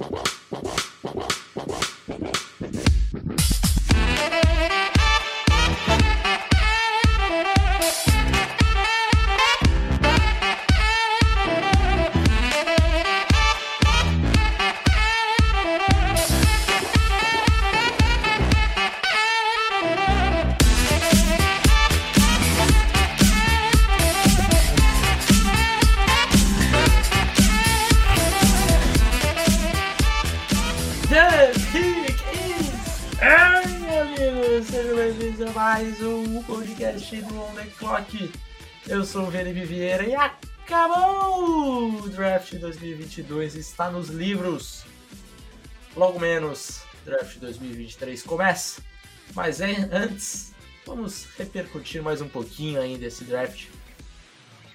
The do On The Clock. Eu sou o Felipe Vieira e acabou o Draft 2022, está nos livros. Logo menos, Draft 2023 começa. Mas hein, antes, vamos repercutir mais um pouquinho ainda esse draft.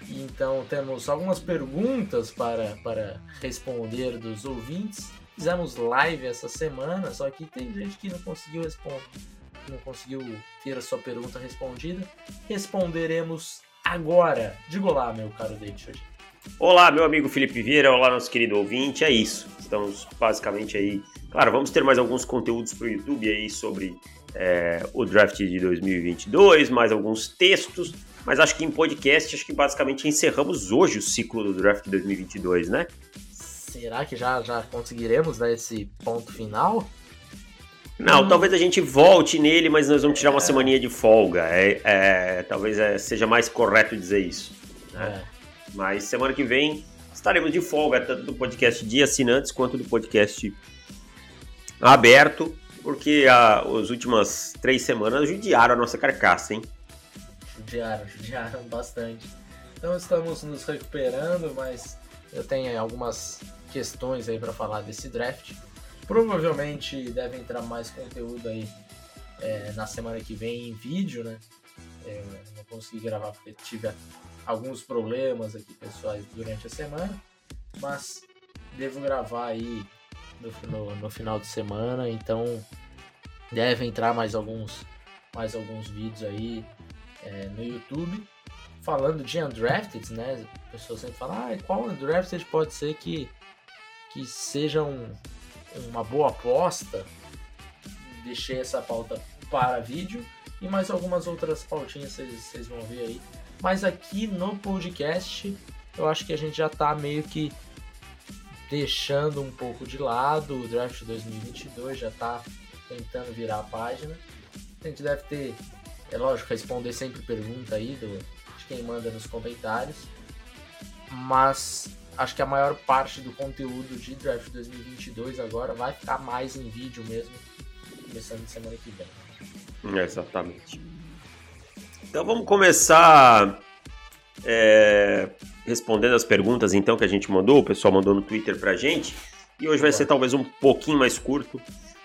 Então temos algumas perguntas para, para responder dos ouvintes. Fizemos live essa semana, só que tem gente que não conseguiu responder, não conseguiu ter a sua pergunta respondida. Responderemos agora. Diga olá, meu caro David. Olá, meu amigo Felipe Vieira, olá, nosso querido ouvinte. É isso. Estamos basicamente aí. Claro, vamos ter mais alguns conteúdos para o YouTube aí sobre é, o draft de 2022, mais alguns textos. Mas acho que em podcast, acho que basicamente encerramos hoje o ciclo do draft de 2022, né? Será que já, já conseguiremos dar esse ponto final? Não, Hum. talvez a gente volte nele, mas nós vamos tirar uma semaninha de folga. É, é, talvez é, seja mais correto dizer isso. É. Mas semana que vem estaremos de folga, tanto do podcast de assinantes quanto do podcast aberto, porque a, as últimas três semanas judiaram a nossa carcaça, hein? Judiaram, judiaram bastante. Então estamos nos recuperando, mas eu tenho algumas questões aí para falar desse draft. Provavelmente deve entrar mais conteúdo aí é, na semana que vem em vídeo, né? É, não consegui gravar porque tive alguns problemas aqui pessoais durante a semana, mas devo gravar aí no, no, no final de semana, então deve entrar mais alguns mais alguns vídeos aí é, no YouTube falando de undrafted, né? As pessoas sempre falam, ah, qual undrafted pode ser que, que seja um, uma boa aposta? Deixei essa pauta para vídeo e mais algumas outras pautinhas vocês, vão ver aí. Mas aqui no podcast, eu acho que a gente já tá meio que deixando um pouco de lado o draft 2022, já tá tentando virar a página. A gente deve ter, é lógico, responder sempre pergunta aí do, de quem manda nos comentários. Mas acho que a maior parte do conteúdo de Draft 2022 agora vai ficar mais em vídeo mesmo, começando semana que vem. Exatamente. Então vamos começar é, respondendo as perguntas então que a gente mandou, o pessoal mandou no Twitter pra gente. E hoje vai ser talvez um pouquinho mais curto,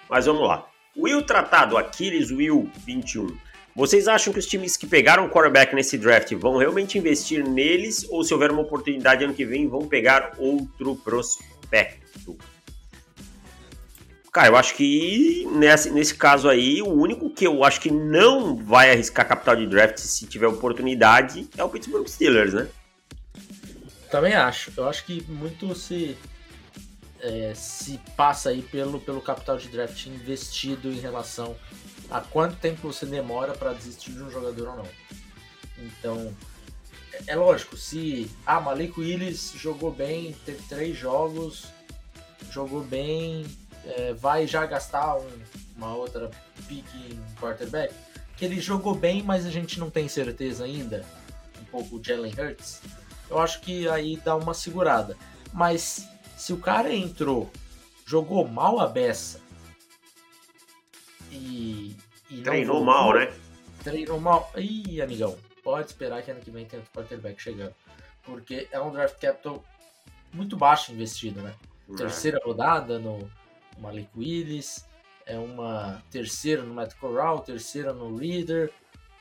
mas vamos lá. Will Tratado, Aquiles Will 21. Vocês acham que os times que pegaram quarterback nesse draft vão realmente investir neles ou se houver uma oportunidade ano que vem vão pegar outro prospecto? Cara, eu acho que nesse, nesse caso aí, o único que eu acho que não vai arriscar capital de draft se tiver oportunidade é o Pittsburgh Steelers, né? Também acho. Eu acho que muito se é, se passa aí pelo, pelo capital de draft investido em relação a quanto tempo você demora para desistir de um jogador ou não. Então, é, é lógico, se ah, Malik Willis jogou bem, teve três jogos, jogou bem, é, vai já gastar um, uma outra pique em quarterback, que ele jogou bem, mas a gente não tem certeza ainda, um pouco o Jalen Hurts, eu acho que aí dá uma segurada. Mas se o cara entrou, jogou mal a beça e, e Treinou voltou, mal, né? Treinou mal. Ih, amigão, pode esperar que ano que vem tem outro quarterback chegando. Porque é um draft capital muito baixo investido, né? Terceira rodada no Malik Willis, é uma terceira no Matt Corral, terceira no Reader,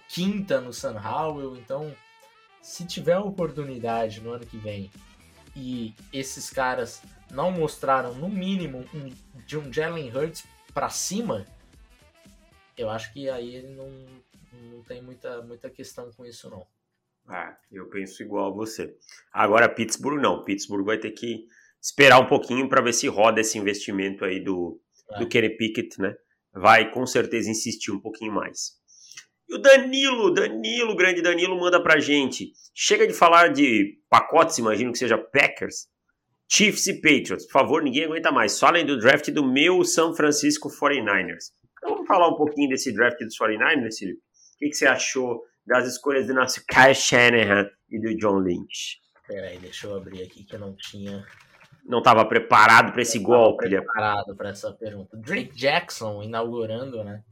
quinta no Sam Howell. Então, se tiver oportunidade no ano que vem e esses caras não mostraram no mínimo um, de um Jalen Hurts para cima, eu acho que aí ele não, não tem muita, muita questão com isso não. Ah, eu penso igual a você. Agora Pittsburgh não. Pittsburgh vai ter que esperar um pouquinho para ver se roda esse investimento aí do, é. do Kenny Pickett, né? Vai com certeza insistir um pouquinho mais. E o Danilo, Danilo, grande Danilo, manda pra gente. Chega de falar de pacotes, imagino que seja Packers. Chiefs e Patriots, por favor, ninguém aguenta mais. Falem do draft do meu São Francisco 49ers. Então vamos falar um pouquinho desse draft dos 49ers, Felipe. O que, que você achou das escolhas do nosso Kyle Shanahan e do John Lynch? Peraí, deixa eu abrir aqui que eu não tinha não estava preparado para esse golpe. Preparado para essa pergunta. Drake Jackson inaugurando, né?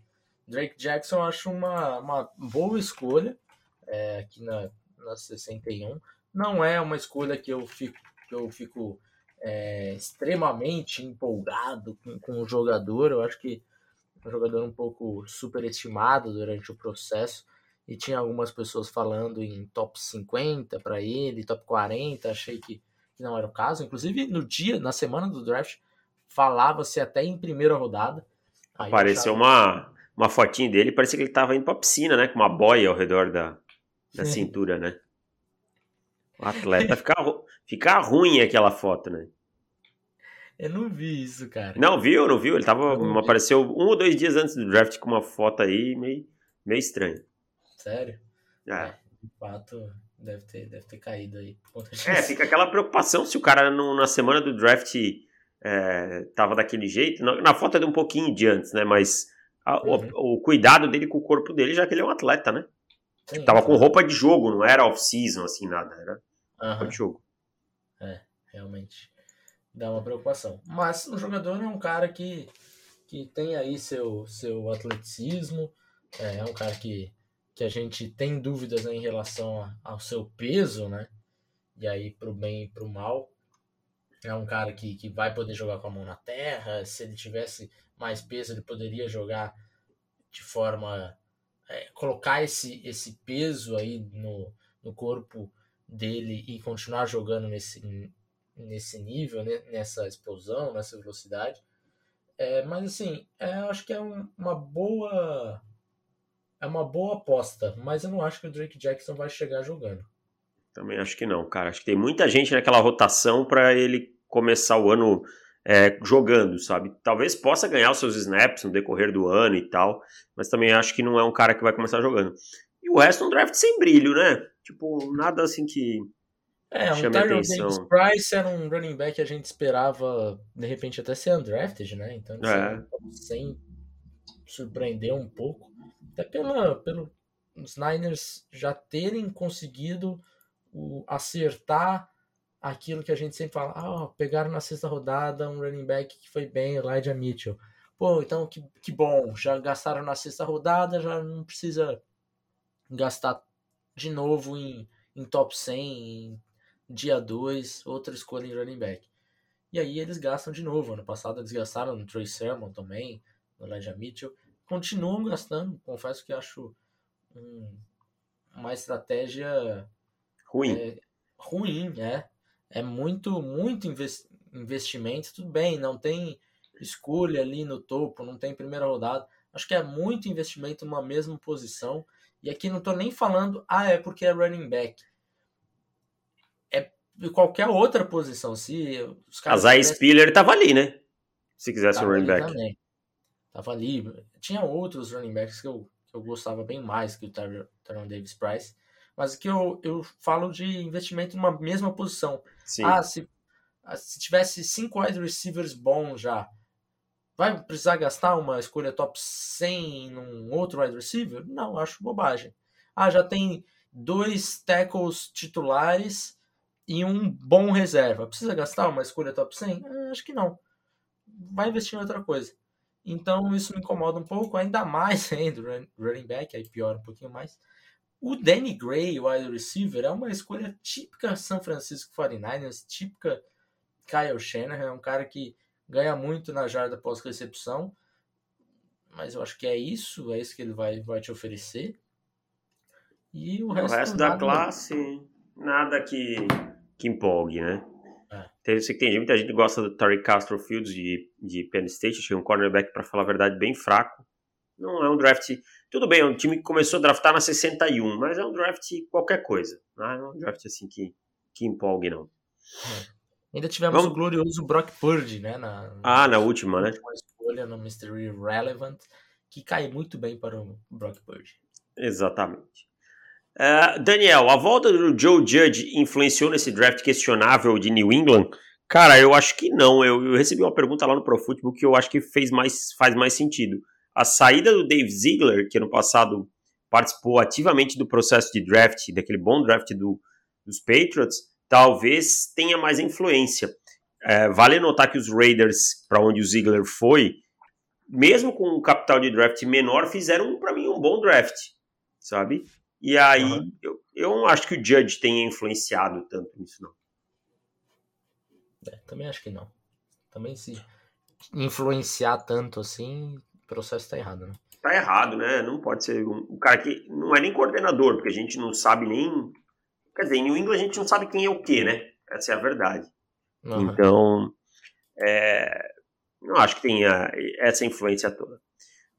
Drake Jackson eu acho uma, uma boa escolha é, aqui na, na 61. Não é uma escolha que eu fico, que eu fico é, extremamente empolgado com, com o jogador. Eu acho que um jogador um pouco superestimado durante o processo. E tinha algumas pessoas falando em top 50 para ele, top 40. Achei que que não era o caso. Inclusive, no dia, na semana do draft, falava-se até em primeira rodada. Aí Apareceu uma, uma fotinha dele, parecia que ele estava indo para a piscina, né? Com uma boia ao redor da, da cintura, né? O atleta fica, fica ruim aquela foto, né? Eu não vi isso, cara. Não viu, não viu? Ele tava. Apareceu um ou dois dias antes do draft com uma foto aí meio, meio estranha. Sério? É. é de fato, Deve ter, deve ter caído aí. É, fica aquela preocupação se o cara no, na semana do draft é, tava daquele jeito. Na, na, foto é de um pouquinho de antes, né? Mas a, uhum. o, o, cuidado dele com o corpo dele, já que ele é um atleta, né? Sim, tava com roupa de jogo, não era off-season, assim, nada. Era uhum. roupa de jogo. É, realmente. Dá uma preocupação. Mas o jogador é um cara que, que tem aí seu, seu atleticismo, é, é um cara que que a gente tem dúvidas né, em relação ao seu peso, né? E aí, pro bem e pro mal. É um cara que, que vai poder jogar com a mão na terra. Se ele tivesse mais peso, ele poderia jogar de forma. É, colocar esse, esse peso aí no, no corpo dele e continuar jogando nesse, nesse nível, né, nessa explosão, nessa velocidade. É, mas assim, é, acho que é um, uma boa é uma boa aposta, mas eu não acho que o Drake Jackson vai chegar jogando. Também acho que não, cara. Acho que tem muita gente naquela rotação para ele começar o ano é, jogando, sabe? Talvez possa ganhar os seus snaps no decorrer do ano e tal, mas também acho que não é um cara que vai começar jogando. E o resto é um draft sem brilho, né? Tipo, nada assim que. É, um Tyler Davis Price era um running back que a gente esperava, de repente, até ser undrafted, né? Então, é. sem surpreender um pouco até pela, pelo os Niners já terem conseguido o, acertar aquilo que a gente sempre fala, ah, pegaram na sexta rodada um running back que foi bem, Elijah Mitchell. Pô, então que, que bom, já gastaram na sexta rodada, já não precisa gastar de novo em, em top 100, em dia 2, outra escolha em running back. E aí eles gastam de novo. Ano passado eles gastaram no Troy Sermon também, no Elijah Mitchell continuam gastando. Confesso que acho um, uma estratégia ruim. É, ruim, é. É muito, muito investimento. Tudo bem, não tem escolha ali no topo, não tem primeira rodada. Acho que é muito investimento numa mesma posição. E aqui não estou nem falando, ah, é porque é running back. Qualquer outra posição. Se os caras. A Zay Spiller tava ali, né? Se quisesse o running back. Também. Tava ali. Tinha outros running backs que eu, que eu gostava bem mais que o Tyron Davis Price. Mas que eu, eu falo de investimento numa mesma posição. Sim. Ah, se, ah, se tivesse cinco wide receivers bons já, vai precisar gastar uma escolha top 100 num outro wide receiver? Não, acho bobagem. Ah, já tem dois tackles titulares e um bom reserva. Precisa gastar uma escolha top 100? Ah, acho que não. Vai investir em outra coisa. Então isso me incomoda um pouco, ainda mais ainda running back, aí piora um pouquinho mais. O Danny Gray, o wide receiver, é uma escolha típica São Francisco 49ers, típica Kyle Shanahan, é um cara que ganha muito na jarda pós-recepção, mas eu acho que é isso, é isso que ele vai, vai te oferecer. E o resto, o resto da classe, nada que, que empolgue, né? Eu sei que tem muita gente que gosta do Tariq Castro Fields de, de Penn State, achei um cornerback, para falar a verdade, bem fraco. Não é um draft. Tudo bem, é um time que começou a draftar na 61, mas é um draft qualquer coisa. Não é um draft assim que, que empolgue, não. Ainda tivemos Vamos... o glorioso Brock Purdy, né? Na, ah, na última, né? Uma escolha no Mystery Relevant, que cai muito bem para o Brock Purdy. Exatamente. Uh, Daniel, a volta do Joe Judge influenciou nesse draft questionável de New England? Cara, eu acho que não. Eu, eu recebi uma pergunta lá no Pro Football que eu acho que fez mais, faz mais sentido. A saída do Dave Ziegler, que ano passado participou ativamente do processo de draft, daquele bom draft do, dos Patriots, talvez tenha mais influência. É, vale notar que os Raiders, para onde o Ziegler foi, mesmo com um capital de draft menor, fizeram para mim um bom draft, sabe? E aí uhum. eu, eu não acho que o Judge tenha influenciado tanto nisso, não. É, também acho que não. Também se influenciar tanto assim, o processo tá errado, né? Tá errado, né? Não pode ser um, um cara que não é nem coordenador, porque a gente não sabe nem. Quer dizer, em New England a gente não sabe quem é o que, né? Essa é a verdade. Uhum. Então, é, não acho que tenha essa influência toda.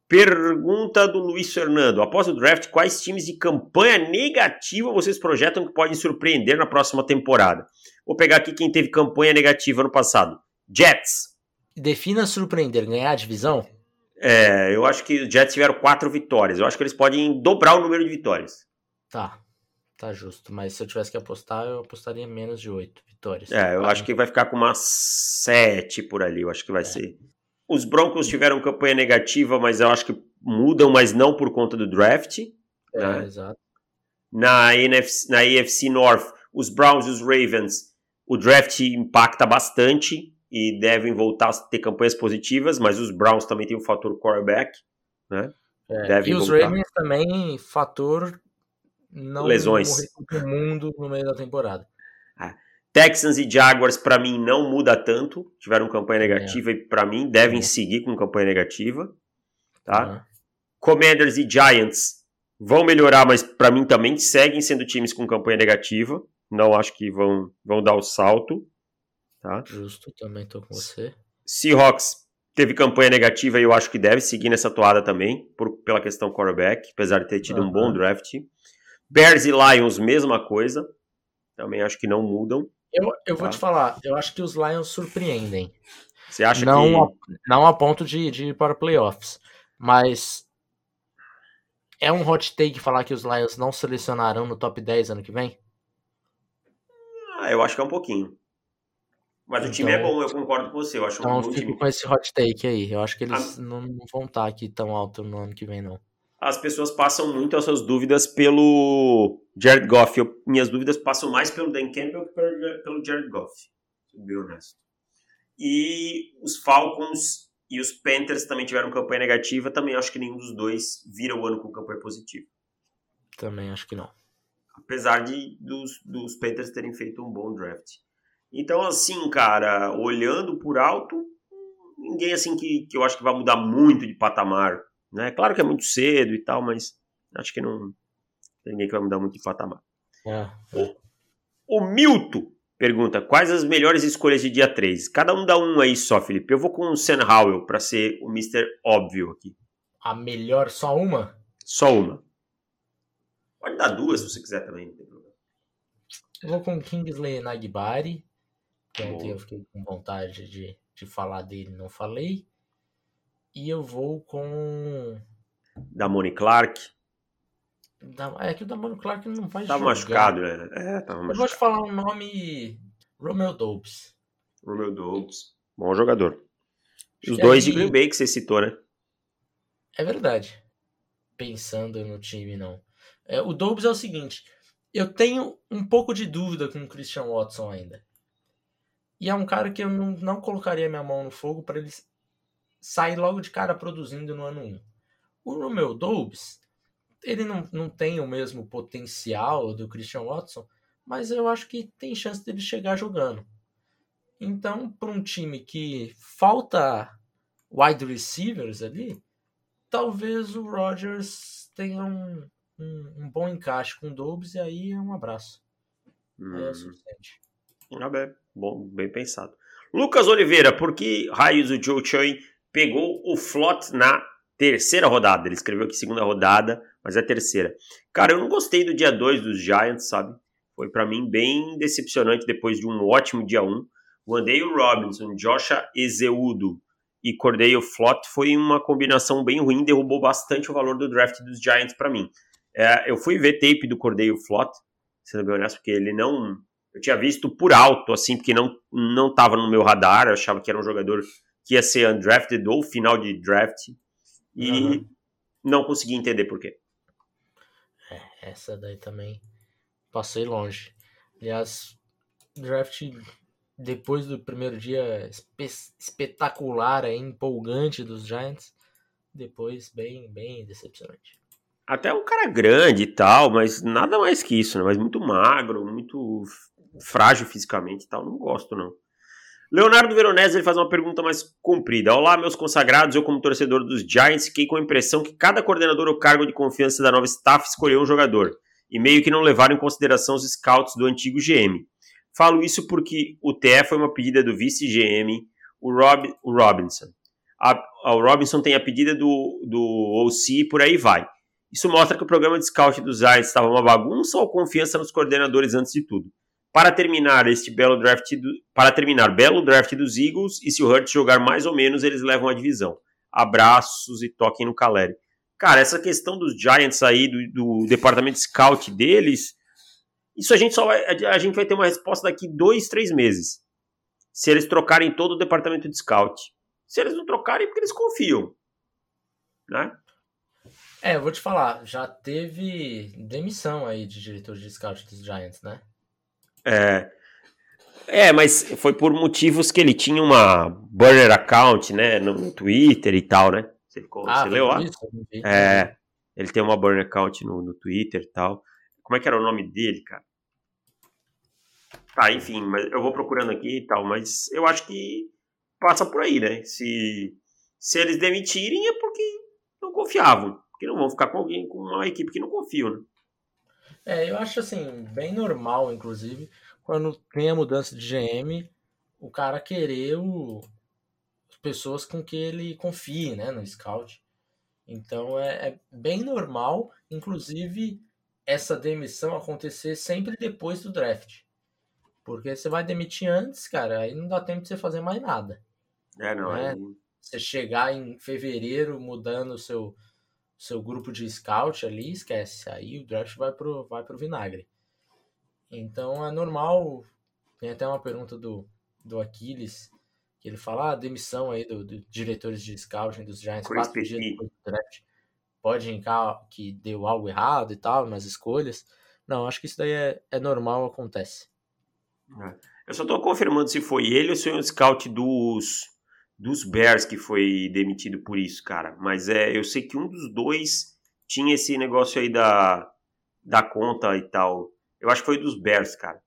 Pergunta do Luiz Fernando. Após o draft, quais times de campanha negativa vocês projetam que podem surpreender na próxima temporada? Vou pegar aqui quem teve campanha negativa no passado. Jets. Defina surpreender, ganhar a divisão? É, eu acho que os Jets tiveram quatro vitórias. Eu acho que eles podem dobrar o número de vitórias. Tá, tá justo. Mas se eu tivesse que apostar, eu apostaria menos de oito vitórias. É, eu acho que vai ficar com umas sete por ali. Eu acho que vai é. ser. Os Broncos tiveram campanha negativa, mas eu acho que mudam, mas não por conta do draft. É, né? exato. Na, NFC, na AFC North, os Browns e os Ravens, o draft impacta bastante e devem voltar a ter campanhas positivas, mas os Browns também têm o fator quarterback, né? É, e os voltar. Ravens também fator não lesões todo mundo no meio da temporada. Texans e Jaguars, para mim, não muda tanto. Tiveram campanha negativa é. e, para mim, devem é. seguir com campanha negativa. Tá? Uhum. Commanders e Giants vão melhorar, mas para mim também seguem sendo times com campanha negativa. Não acho que vão, vão dar o salto. Tá? Justo, também tô com você. Seahawks teve campanha negativa e eu acho que deve seguir nessa toada também, por, pela questão quarterback, apesar de ter tido uhum. um bom draft. Bears e Lions, mesma coisa. Também acho que não mudam. Eu, eu vou tá. te falar, eu acho que os Lions surpreendem. Você acha não que. A, não a ponto de, de ir para playoffs, mas é um hot take falar que os Lions não selecionarão no top 10 ano que vem? Ah, eu acho que é um pouquinho. Mas então, o time é então bom, eu concordo com você. Eu acho então um bom fico time. com esse hot take aí. Eu acho que eles ah. não, não vão estar aqui tão alto no ano que vem, não as pessoas passam muito as suas dúvidas pelo Jared Goff. Eu, minhas dúvidas passam mais pelo Dan Campbell que pelo, pelo Jared Goff, sou bem honesto. E os Falcons e os Panthers também tiveram campanha negativa. Também acho que nenhum dos dois vira o ano com campanha positiva. Também acho que não. Apesar de dos, dos Panthers terem feito um bom draft. Então, assim, cara, olhando por alto, ninguém assim que, que eu acho que vai mudar muito de patamar né? Claro que é muito cedo e tal, mas acho que não tem ninguém que vai mudar muito de patamar. É. O, o Milton pergunta: quais as melhores escolhas de dia 3? Cada um dá um aí só, Felipe. Eu vou com o Sam Howell para ser o Mr. Óbvio aqui. A melhor, só uma? Só uma. Pode dar duas se você quiser também, não tem problema. Eu vou com Kingsley Nagbari, que ontem eu fiquei com vontade de, de falar dele, não falei. E eu vou com. Da Moni Clark. Da... É que o da Moni Clark não vai tava jogar. machucado, né? É, tava machucado. Eu vou te falar um nome. Romeo Dobbs. Romeo Dobbs. Bom jogador. Os dois aí... de Green Bay que você citou, né? É verdade. Pensando no time, não. É, o Dobbs é o seguinte. Eu tenho um pouco de dúvida com o Christian Watson ainda. E é um cara que eu não, não colocaria minha mão no fogo para ele sair logo de cara produzindo no ano 1. O Romeo Dobbs, ele não, não tem o mesmo potencial do Christian Watson, mas eu acho que tem chance dele chegar jogando. Então, para um time que falta wide receivers ali, talvez o Rodgers tenha um, um, um bom encaixe com o Dobbs e aí é um abraço. Hum. É o suficiente. Ah, bem, bom, bem pensado. Lucas Oliveira, por que raios o Joe Choi pegou o Flot na terceira rodada. Ele escreveu aqui segunda rodada, mas é a terceira. Cara, eu não gostei do dia 2 dos Giants, sabe? Foi para mim bem decepcionante depois de um ótimo dia 1. Um. o Robinson, Joshua Ezeudo e Cordeiro Flott foi uma combinação bem ruim, derrubou bastante o valor do draft dos Giants para mim. É, eu fui ver tape do Cordeiro Flott, sendo bem honesto, porque ele não. Eu tinha visto por alto, assim, porque não não estava no meu radar, eu achava que era um jogador que ia ser undrafted ou final de draft, e uhum. não consegui entender por quê. É, essa daí também passei longe. Aliás, draft depois do primeiro dia espe espetacular, é, empolgante dos Giants, depois bem, bem decepcionante. Até um cara grande e tal, mas nada mais que isso, né? Mas muito magro, muito frágil fisicamente e tal, não gosto não. Leonardo Veronese ele faz uma pergunta mais comprida. Olá, meus consagrados. Eu, como torcedor dos Giants, fiquei com a impressão que cada coordenador ou cargo de confiança da nova staff escolheu um jogador e meio que não levaram em consideração os scouts do antigo GM. Falo isso porque o TE foi uma pedida do vice-GM, o, Rob, o Robinson. A, a, o Robinson tem a pedida do, do OC e por aí vai. Isso mostra que o programa de scout dos Giants estava uma bagunça ou confiança nos coordenadores antes de tudo. Para terminar este belo draft do, para terminar belo draft dos Eagles e se o Hurts jogar mais ou menos eles levam a divisão. Abraços e toquem no Caleri. Cara, essa questão dos Giants aí do, do departamento de scout deles isso a gente só vai, a gente vai ter uma resposta daqui dois, três meses. Se eles trocarem todo o departamento de scout. Se eles não trocarem, é porque eles confiam. Né? É, eu vou te falar, já teve demissão aí de diretor de scout dos Giants, né? É. É, mas foi por motivos que ele tinha uma burner account, né, no Twitter e tal, né? Você, ah, você leu lá? É, ele tem uma burner account no, no Twitter e tal. Como é que era o nome dele, cara? Tá, enfim, mas eu vou procurando aqui e tal, mas eu acho que passa por aí, né? Se, se eles demitirem é porque não confiavam, porque não vão ficar com alguém, com uma equipe que não confia, né? É, eu acho assim, bem normal, inclusive, quando tem a mudança de GM, o cara querer o, pessoas com que ele confie, né, no scout. Então é, é bem normal, inclusive essa demissão acontecer sempre depois do draft. Porque você vai demitir antes, cara, aí não dá tempo de você fazer mais nada. É, não. Né? Você chegar em fevereiro mudando o seu, seu grupo de scout ali, esquece. Aí o draft vai pro, vai pro vinagre. Então é normal. Tem até uma pergunta do, do Aquiles, que ele fala: ah, demissão aí dos do diretores de scouting dos Giants quatro dias depois do draft pode indicar que deu algo errado e tal nas escolhas. Não, acho que isso daí é, é normal, acontece. É. Eu só estou confirmando se foi ele ou se foi um scout dos, dos Bears que foi demitido por isso, cara. Mas é, eu sei que um dos dois tinha esse negócio aí da, da conta e tal. Eu acho que foi dos Bears, cara.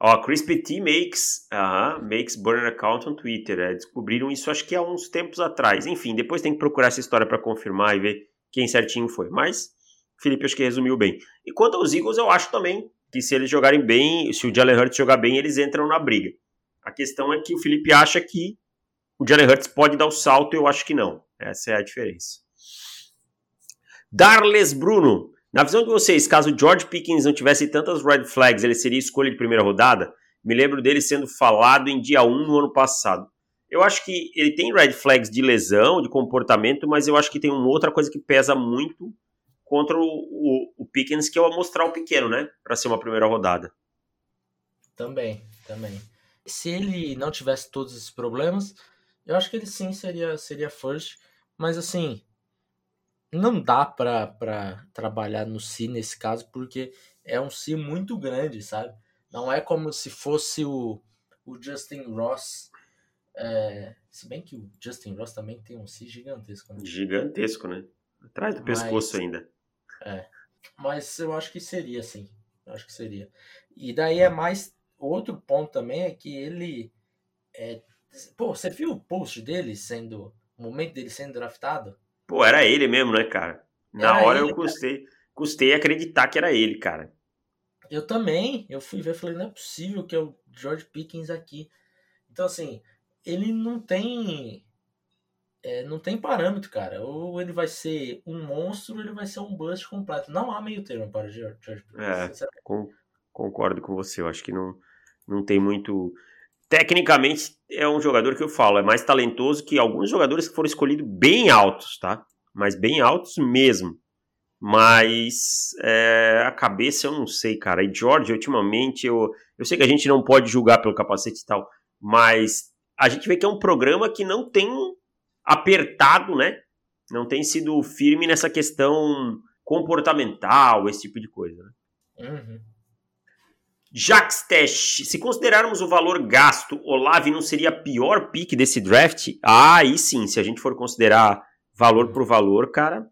Ó, Chris Petit makes, uh -huh, makes burner account on Twitter. É, descobriram isso acho que há uns tempos atrás. Enfim, depois tem que procurar essa história para confirmar e ver quem certinho foi. Mas Felipe acho que resumiu bem. E quanto aos Eagles, eu acho também que se eles jogarem bem, se o Jalen Hurts jogar bem, eles entram na briga. A questão é que o Felipe acha que o Jalen Hurts pode dar o salto, eu acho que não. Essa é a diferença. Darles Bruno. Na visão de vocês, caso George Pickens não tivesse tantas red flags, ele seria escolha de primeira rodada? Me lembro dele sendo falado em dia 1 no ano passado. Eu acho que ele tem red flags de lesão, de comportamento, mas eu acho que tem uma outra coisa que pesa muito contra o, o, o Pickens, que é o mostrar o pequeno, né? Para ser uma primeira rodada. Também, também. Se ele não tivesse todos esses problemas, eu acho que ele sim seria, seria first, mas assim, não dá para trabalhar no si nesse caso, porque é um si muito grande, sabe? Não é como se fosse o, o Justin Ross é, se bem que o Justin Ross também tem um si gigantesco, né? Gigantesco, né? Atrás do pescoço ainda. É. Mas eu acho que seria, sim. Eu acho que seria. E daí é mais. Outro ponto também é que ele. É, pô, você viu o post dele sendo. O momento dele sendo draftado? Pô, era ele mesmo, né, cara? Na era hora ele, eu custei, cara. custei acreditar que era ele, cara. Eu também. Eu fui ver e falei, não é possível que é o George Pickens aqui. Então, assim, ele não tem é, não tem parâmetro, cara. Ou ele vai ser um monstro, ou ele vai ser um bust completo. Não há meio termo para George É, com, concordo com você. Eu acho que não, não tem muito. Tecnicamente é um jogador que eu falo, é mais talentoso que alguns jogadores que foram escolhidos bem altos, tá? Mas bem altos mesmo. Mas é, a cabeça eu não sei, cara. E George, ultimamente, eu, eu sei que a gente não pode julgar pelo capacete e tal, mas a gente vê que é um programa que não tem apertado, né? Não tem sido firme nessa questão comportamental, esse tipo de coisa. Né? Uhum. Jax Test, se considerarmos o valor gasto, Olave não seria a pior pick desse draft? Ah, aí sim, se a gente for considerar valor por valor, cara,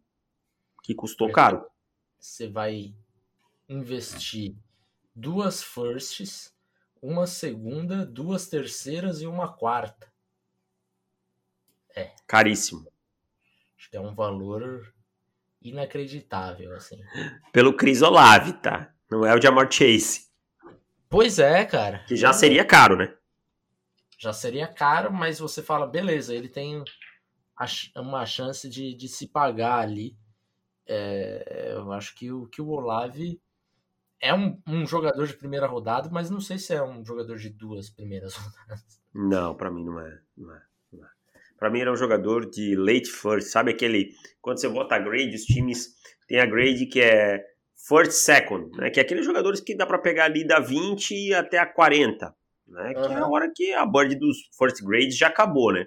que custou caro. Você vai investir duas firsts, uma segunda, duas terceiras e uma quarta. É. Caríssimo. Acho que é um valor inacreditável, assim. Pelo Chris Olave, tá? Não é o Jamar Chase. Pois é, cara. Que já seria caro, né? Já seria caro, mas você fala, beleza, ele tem uma chance de, de se pagar ali. É, eu acho que o, que o Olave é um, um, jogador de primeira rodada, mas não sei se é um jogador de duas primeiras rodadas. Não, para mim não é. Não é, é. Para mim era um jogador de late first, sabe aquele quando você bota a grade, os times têm a grade que é first second, né? Que é aqueles jogadores que dá para pegar ali da 20 até a 40, né? Uhum. Que é a hora que a board dos first grades já acabou, né?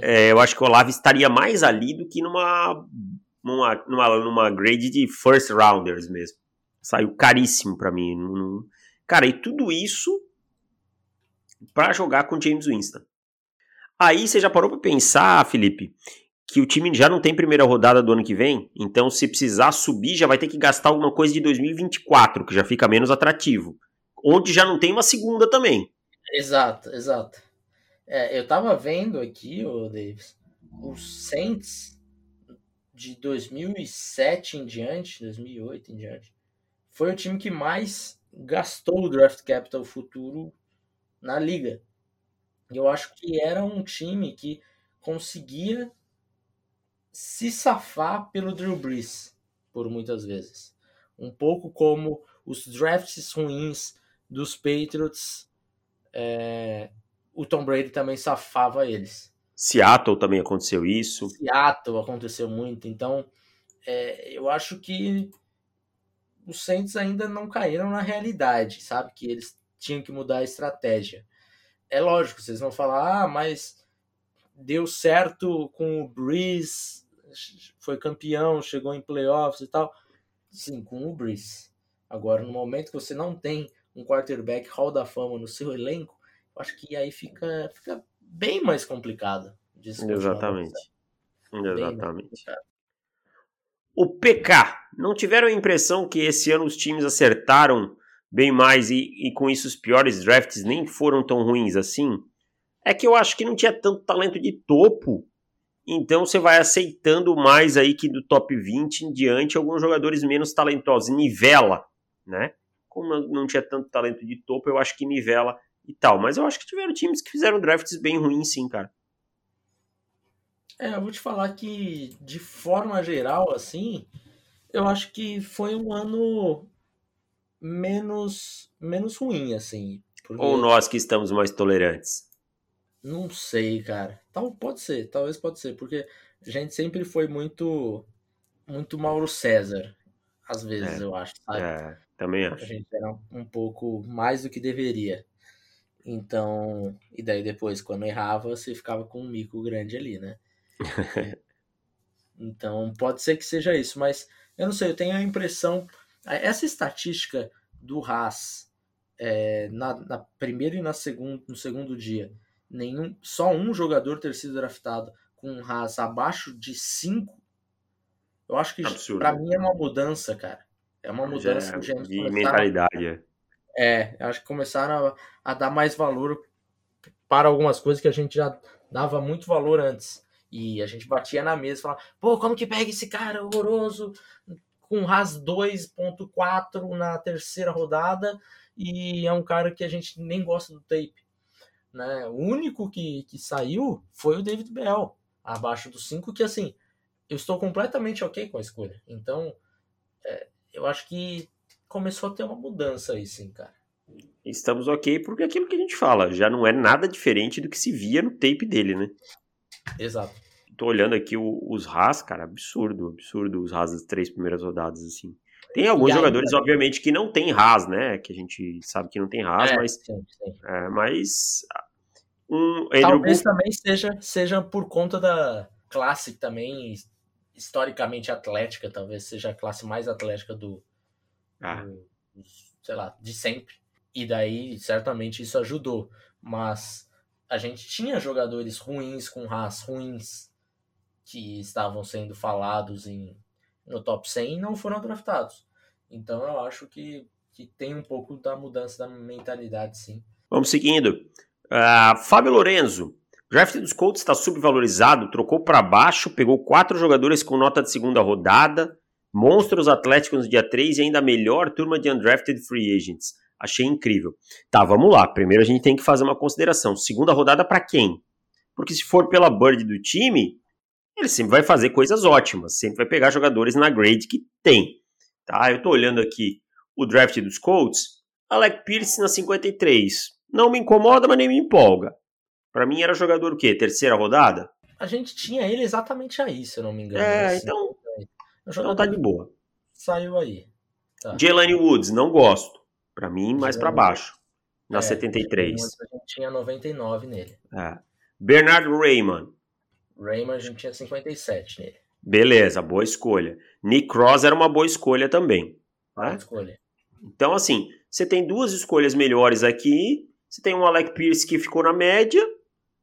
É, eu acho que o Olave estaria mais ali do que numa, numa, numa, numa grade de first rounders mesmo. Saiu caríssimo para mim. Cara, e tudo isso para jogar com James Winston. Aí você já parou para pensar, Felipe, que o time já não tem primeira rodada do ano que vem, então se precisar subir já vai ter que gastar alguma coisa de 2024, que já fica menos atrativo. Onde já não tem uma segunda também. Exato, exato. É, eu tava vendo aqui, o Davis, os Saints de 2007 em diante, 2008 em diante, foi o time que mais gastou o draft capital futuro na liga. Eu acho que era um time que conseguia se safar pelo Drew Brees por muitas vezes. Um pouco como os drafts ruins dos Patriots é, o Tom Brady também safava eles. Seattle também aconteceu isso. Seattle aconteceu muito. Então, é, eu acho que os Saints ainda não caíram na realidade, sabe? Que eles tinham que mudar a estratégia. É lógico, vocês vão falar, ah, mas deu certo com o Breeze, foi campeão, chegou em playoffs e tal. Sim, com o Breeze. Agora, no momento que você não tem um quarterback hall da fama no seu elenco, acho que aí fica, fica bem mais complicado. Exatamente. Exatamente. O PK, não tiveram a impressão que esse ano os times acertaram bem mais e, e com isso os piores drafts nem foram tão ruins assim? É que eu acho que não tinha tanto talento de topo, então você vai aceitando mais aí que do top 20 em diante alguns jogadores menos talentosos, nivela, né? Como não tinha tanto talento de topo, eu acho que nivela e tal. Mas eu acho que tiveram times que fizeram drafts bem ruins, sim, cara. É, eu vou te falar que, de forma geral, assim, eu acho que foi um ano menos, menos ruim, assim. Porque... Ou nós que estamos mais tolerantes? Não sei, cara. Tal, pode ser, talvez pode ser, porque a gente sempre foi muito muito Mauro César, às vezes, é, eu acho, sabe? É, também acho. A gente era um pouco mais do que deveria. Então, e daí depois, quando errava, você ficava com um mico grande ali, né? então, pode ser que seja isso, mas eu não sei, eu tenho a impressão. Essa estatística do Haas é, na, na primeiro e na segundo, no segundo dia, nenhum, só um jogador ter sido draftado com um Haas abaixo de 5, eu acho que para mim é uma mudança, cara. É uma mudança é, de mentalidade. É. É, acho que começaram a, a, dar mais valor para algumas coisas que a gente já dava muito valor antes. E a gente batia na mesa e falava, pô, como que pega esse cara horroroso com RAS 2.4 na terceira rodada e é um cara que a gente nem gosta do tape. Né? O único que, que saiu foi o David Bell, abaixo do 5, que assim, eu estou completamente ok com a escolha. Então, é, eu acho que começou a ter uma mudança aí, sim, cara. Estamos ok, porque é aquilo que a gente fala já não é nada diferente do que se via no tape dele, né? Exato. Tô olhando aqui os Haas, cara, absurdo, absurdo os Haas das três primeiras rodadas, assim. Tem alguns aí, jogadores, né? obviamente, que não tem Haas, né? Que a gente sabe que não tem Haas, é, mas. Sim, sim. É, mas. Um Talvez Bull... também seja, seja por conta da classe também historicamente atlética, talvez seja a classe mais atlética do, ah. do sei lá, de sempre. E daí, certamente, isso ajudou. Mas a gente tinha jogadores ruins com Haas, ruins, que estavam sendo falados em, no top 100 e não foram draftados. Então eu acho que, que tem um pouco da mudança da mentalidade, sim. Vamos seguindo. Uh, Fábio Lorenzo. Draft dos Colts está subvalorizado, trocou para baixo, pegou quatro jogadores com nota de segunda rodada, monstros atléticos no dia 3 e ainda a melhor turma de undrafted free agents. Achei incrível. Tá, vamos lá. Primeiro a gente tem que fazer uma consideração. Segunda rodada para quem? Porque se for pela bird do time, ele sempre vai fazer coisas ótimas, sempre vai pegar jogadores na grade que tem. Tá? Eu estou olhando aqui o draft dos Colts, Alec Pierce na 53. Não me incomoda, mas nem me empolga. Para mim era jogador o quê? Terceira rodada? A gente tinha ele exatamente aí, se eu não me engano. É, assim. então, então tá de boa. Saiu aí. Tá. Jalen Woods, não gosto. Para mim, mais para baixo. Na é, 73. A gente tinha 99 nele. É. Bernard Raymond. Raymond a gente tinha 57 nele. Beleza, boa escolha. Nick Cross era uma boa escolha também. Boa né? escolha. Então, assim, você tem duas escolhas melhores aqui. Você tem um Alec Pierce que ficou na média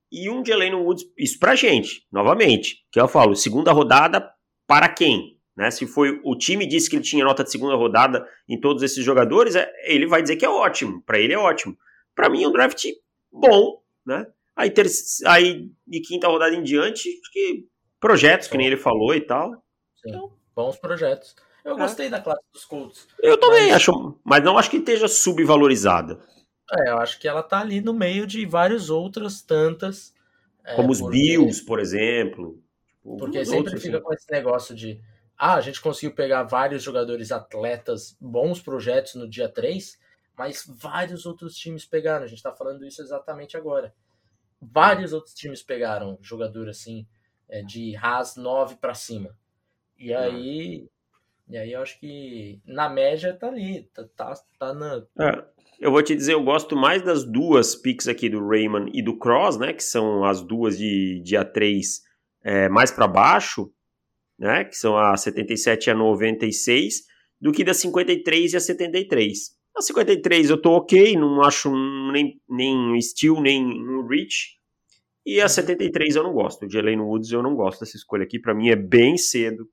e um Jalen Woods. Isso pra gente, novamente. Que eu falo, segunda rodada para quem? Né? Se foi o time disse que ele tinha nota de segunda rodada em todos esses jogadores, é, ele vai dizer que é ótimo. Para ele é ótimo. Para mim é um draft bom, né? Aí, ter, aí de quinta rodada em diante, acho que projetos, que nem ele falou e tal. Sim, então, bons projetos. Eu é. gostei da classe dos Colts. Eu também mas... acho, mas não acho que esteja subvalorizada. É, eu acho que ela tá ali no meio de várias outras tantas. É, Como os porque... Bills, por exemplo. Tipo, porque sempre fica assim. com esse negócio de ah, a gente conseguiu pegar vários jogadores atletas, bons projetos no dia 3, mas vários outros times pegaram. A gente tá falando isso exatamente agora. Vários outros times pegaram jogador assim, é, de Haas 9 para cima. E aí, e aí eu acho que na média tá ali, tá, tá, tá na. É, eu vou te dizer, eu gosto mais das duas picks aqui do Raymond e do Cross, né? Que são as duas de dia 3 é, mais para baixo, né? Que são a 77 e a 96, do que da 53 e a 73. A 53 eu tô ok, não acho nem, nem um steal, nem um reach. E a 73 eu não gosto. O Jalen Woods eu não gosto dessa escolha aqui. Para mim é bem cedo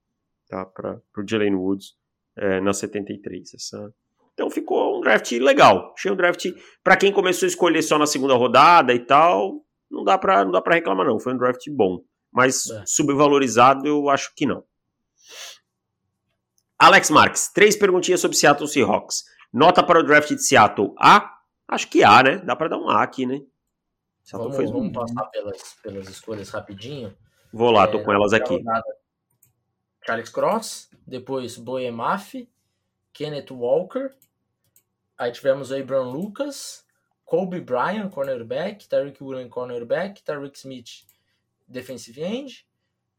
tá, para o Jalen Woods é, na 73. Essa... Então ficou um draft legal. Achei um draft para quem começou a escolher só na segunda rodada e tal. Não dá para não dá para reclamar não. Foi um draft bom, mas é. subvalorizado eu acho que não. Alex Marques, três perguntinhas sobre Seattle Seahawks. Nota para o draft de Seattle A? Acho que A, né? Dá para dar um A aqui, né? Vamos, fez vamos passar pelas, pelas escolhas rapidinho. Vou lá, é, tô com elas aqui. Charles Cross, depois Boemaf, Kenneth Walker, aí tivemos Abram Lucas, Kobe Bryant, cornerback, Tariq Woolen, cornerback, Tariq Smith, defensive end,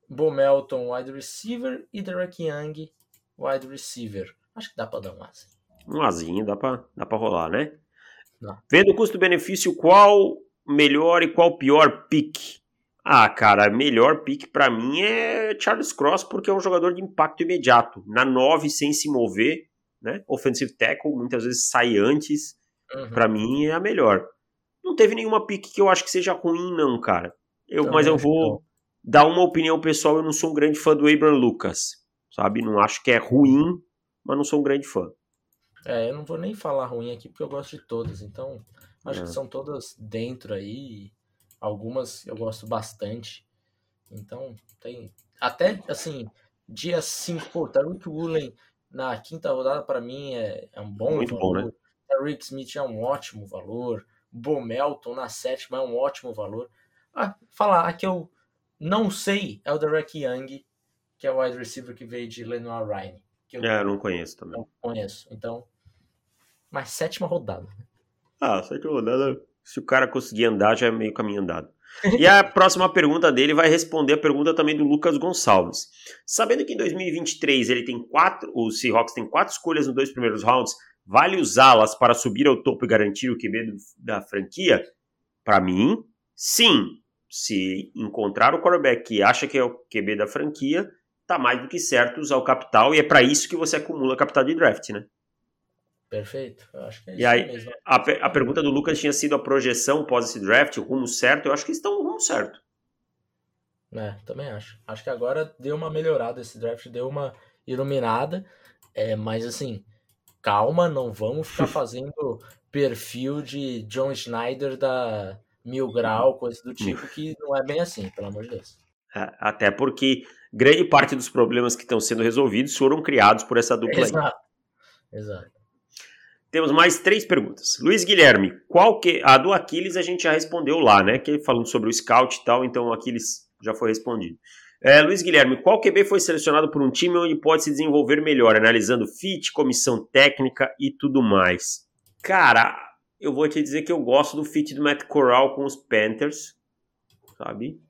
Bo Melton, wide receiver e Derek Young, wide receiver. Acho que dá para dar um azinho. Um azinho, dá para dá pra rolar, né? Vendo o custo-benefício, qual melhor e qual pior pick? Ah, cara, melhor pick para mim é Charles Cross, porque é um jogador de impacto imediato. Na 9, sem se mover, né? Offensive tackle, muitas vezes sai antes. Uhum. Para mim é a melhor. Não teve nenhuma pick que eu acho que seja ruim, não, cara. Eu, mas eu vou dar uma opinião pessoal. Eu não sou um grande fã do Abram Lucas, sabe? Não acho que é ruim, mas não sou um grande fã. É, eu não vou nem falar ruim aqui porque eu gosto de todas. Então, Acho é. que são todas dentro aí. Algumas eu gosto bastante. Então, tem. Até assim, dia 5, pô, Tariq Woolen na quinta rodada para mim é, é um bom Muito valor. Bom, né? Tariq Smith é um ótimo valor. Bo Melton na sétima é um ótimo valor. Ah, falar, a que eu não sei é o Derek Young, que é o wide receiver que veio de Lenoir Ryan. Que eu, é, não conheço também. Não conheço. Então, mas sétima rodada. Né? Ah, sete rodadas. Se o cara conseguir andar, já é meio caminho andado. E a próxima pergunta dele vai responder a pergunta também do Lucas Gonçalves. Sabendo que em 2023 ele tem quatro, o Seahawks tem quatro escolhas nos dois primeiros rounds, vale usá-las para subir ao topo e garantir o QB da franquia? Para mim, sim. Se encontrar o quarterback que acha que é o QB da franquia, tá mais do que certo usar o capital e é para isso que você acumula capital de draft, né? Perfeito, eu acho que é e aí, mesmo. A, a pergunta do Lucas tinha sido a projeção pós esse draft, o rumo certo, eu acho que estão no rumo certo. É, também acho. Acho que agora deu uma melhorada esse draft, deu uma iluminada, é, mas assim, calma, não vamos ficar fazendo perfil de John Schneider da Mil Grau, coisa do tipo, que não é bem assim, pelo amor de Deus. É, até porque grande parte dos problemas que estão sendo resolvidos foram criados por essa dupla Exato. Aí. Exato. Temos mais três perguntas. Luiz Guilherme, qual que. A do Aquiles a gente já respondeu lá, né? Que falando sobre o scout e tal, então o Aquiles já foi respondido. É, Luiz Guilherme, qual QB foi selecionado por um time onde pode se desenvolver melhor, analisando fit, comissão técnica e tudo mais? Cara, eu vou te dizer que eu gosto do fit do Matt Corral com os Panthers, sabe?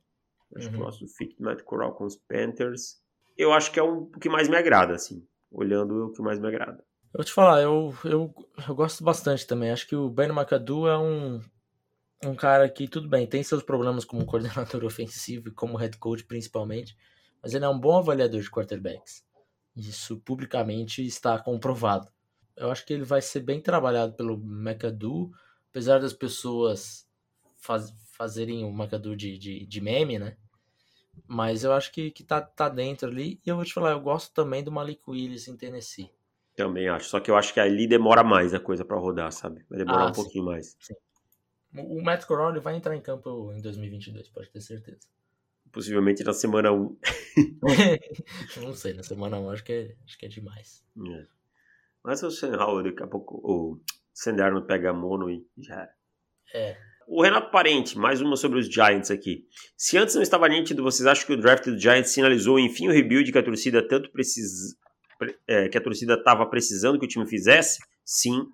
Acho uhum. que eu gosto do fit do Matt Corral com os Panthers. Eu acho que é o que mais me agrada, assim. Olhando o que mais me agrada. Eu vou te falar, eu, eu, eu gosto bastante também. Acho que o Ben McAdoo é um, um cara que, tudo bem, tem seus problemas como coordenador ofensivo e como head coach principalmente, mas ele é um bom avaliador de quarterbacks. Isso publicamente está comprovado. Eu acho que ele vai ser bem trabalhado pelo McAdoo, apesar das pessoas faz, fazerem o McAdoo de, de, de meme, né? Mas eu acho que, que tá, tá dentro ali. E eu vou te falar, eu gosto também do Malik Willis em Tennessee. Também acho. Só que eu acho que ali demora mais a coisa para rodar, sabe? Vai demorar ah, um sim. pouquinho mais. Sim. O Matt Corral vai entrar em campo em 2022, pode ter certeza. Possivelmente na semana 1. não sei, na semana 1 acho que é, acho que é demais. É. Mas o Howell, daqui a pouco o Senderno pega mono e já É. O Renato Parente, mais uma sobre os Giants aqui. Se antes não estava nítido, vocês acham que o draft do Giants sinalizou enfim o rebuild que a torcida tanto precisa, é, que a torcida estava precisando que o time fizesse? Sim,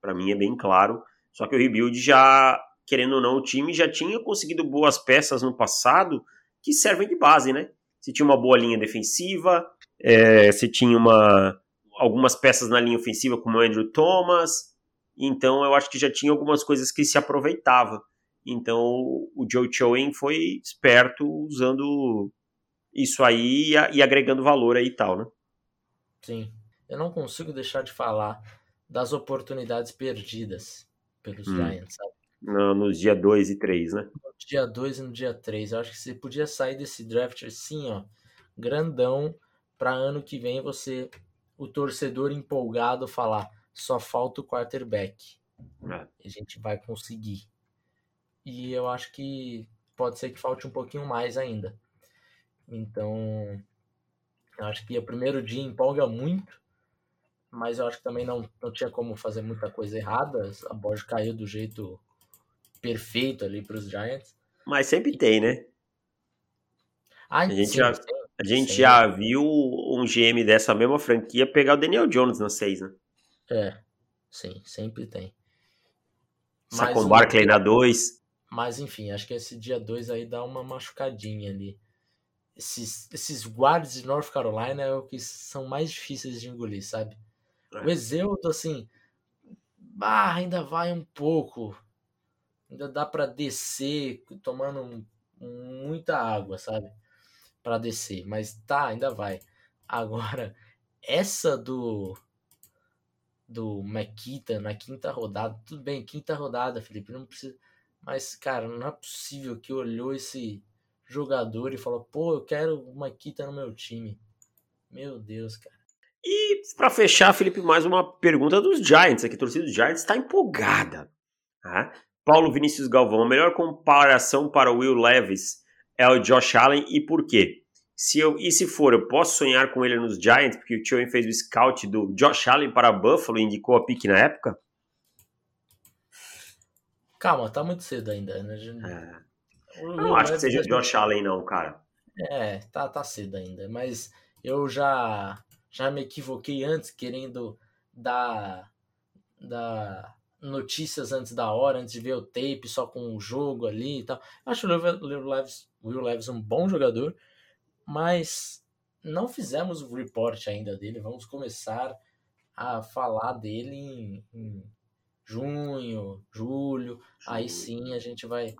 para mim é bem claro. Só que o rebuild já, querendo ou não, o time já tinha conseguido boas peças no passado que servem de base, né? Se tinha uma boa linha defensiva, é, se tinha uma, algumas peças na linha ofensiva, como o Andrew Thomas. Então eu acho que já tinha algumas coisas que se aproveitava. Então o Joe Chowen foi esperto usando isso aí e agregando valor aí e tal, né? Sim. Eu não consigo deixar de falar das oportunidades perdidas pelos hum. Giants, sabe? No, nos dia 2 e 3, né? No dia 2 e no dia 3. Eu acho que você podia sair desse draft assim, ó, grandão, para ano que vem você, o torcedor empolgado, falar: só falta o quarterback. É. A gente vai conseguir. E eu acho que pode ser que falte um pouquinho mais ainda. Então, eu acho que o primeiro dia empolga muito, mas eu acho que também não, não tinha como fazer muita coisa errada. A bola caiu do jeito perfeito ali para os Giants. Mas sempre tem, né? Ah, a gente, sim, já, sim, a gente sim. já viu um GM dessa mesma franquia pegar o Daniel Jones na 6, né? É, sim, sempre tem. Sacou um, Barkley na 2. Mas enfim, acho que esse dia 2 aí dá uma machucadinha ali esses, esses guards de North Carolina é o que são mais difíceis de engolir, sabe? É. O Exeudo, assim, ah, ainda vai um pouco. Ainda dá para descer tomando muita água, sabe? Para descer, mas tá, ainda vai. Agora, essa do do Makita na quinta rodada, tudo bem, quinta rodada, Felipe, não precisa, mas cara, não é possível que olhou esse jogador e fala, pô, eu quero uma Kita no meu time. Meu Deus, cara. E para fechar, Felipe, mais uma pergunta dos Giants. Aqui, a torcida dos Giants está empolgada. Tá? Paulo Vinícius Galvão, a melhor comparação para o Will Levis é o Josh Allen e por quê? Se eu, e se for, eu posso sonhar com ele nos Giants, porque o Tioen fez o scout do Josh Allen para Buffalo e indicou a pique na época? Calma, tá muito cedo ainda, né? É. Eu não acho que seja Josh Allen, não, cara. É, tá, tá cedo ainda. Mas eu já, já me equivoquei antes, querendo dar, dar notícias antes da hora, antes de ver o tape, só com o jogo ali e tal. Acho o Will Levis, Levis um bom jogador, mas não fizemos o report ainda dele. Vamos começar a falar dele em, em junho, julho. Aí sim a gente vai,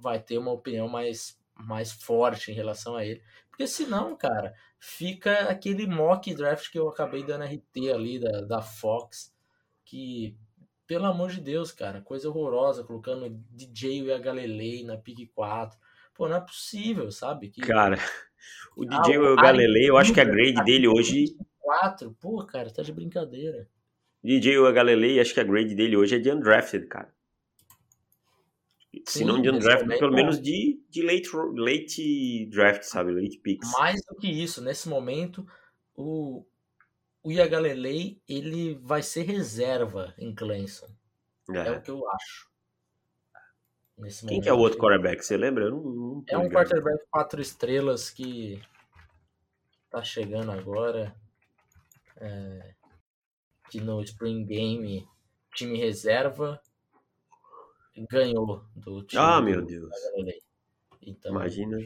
vai ter uma opinião mais, mais forte em relação a ele. Porque senão, cara, fica aquele mock draft que eu acabei dando RT ali da, da Fox, que pelo amor de Deus, cara, coisa horrorosa, colocando DJ e a Galilei na pick 4. Pô, não é possível, sabe? Que... Cara, o DJ ah, o Galilei, eu acho que a grade dele hoje. 4, pô, cara, tá de brincadeira. DJ o Galilei, acho que a grade dele hoje é de undrafted, cara. Se não de undrafted, pelo menos de, de late, late draft, sabe? Late picks. Mais do que isso, nesse momento, o, o Iagalelei ele vai ser reserva em Clemson. É. é o que eu acho. Nesse Quem que é o outro quarterback? Você lembra? Eu não, não é um ligado. quarterback quatro estrelas que tá chegando agora. É, que no Spring Game, time reserva, ganhou do time. Ah, meu Deus. Então, imagina.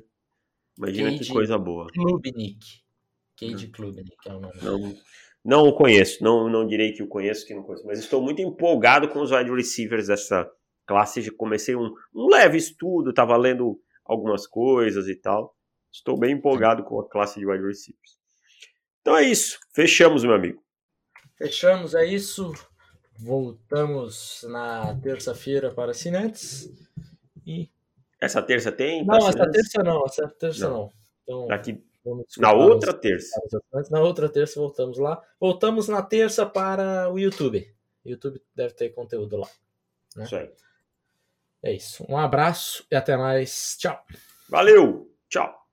Imagina Cade que coisa boa. Klubnik. Cade Klubnik é o nome. Não, não o conheço, não, não direi que o conheço, que não conheço, mas estou muito empolgado com os wide receivers dessa classe. Comecei um, um leve estudo, estava lendo algumas coisas e tal. Estou bem empolgado com a classe de wide receivers. Então é isso, fechamos, meu amigo. Fechamos, é isso. Voltamos na terça-feira para Cinetes. E... Essa terça tem? Não, essa terça não, essa terça não. não. Então... Daqui na outra terça. Na outra terça voltamos lá. Voltamos na terça para o YouTube. O YouTube deve ter conteúdo lá. Né? Isso aí. É isso. Um abraço e até mais. Tchau. Valeu. Tchau.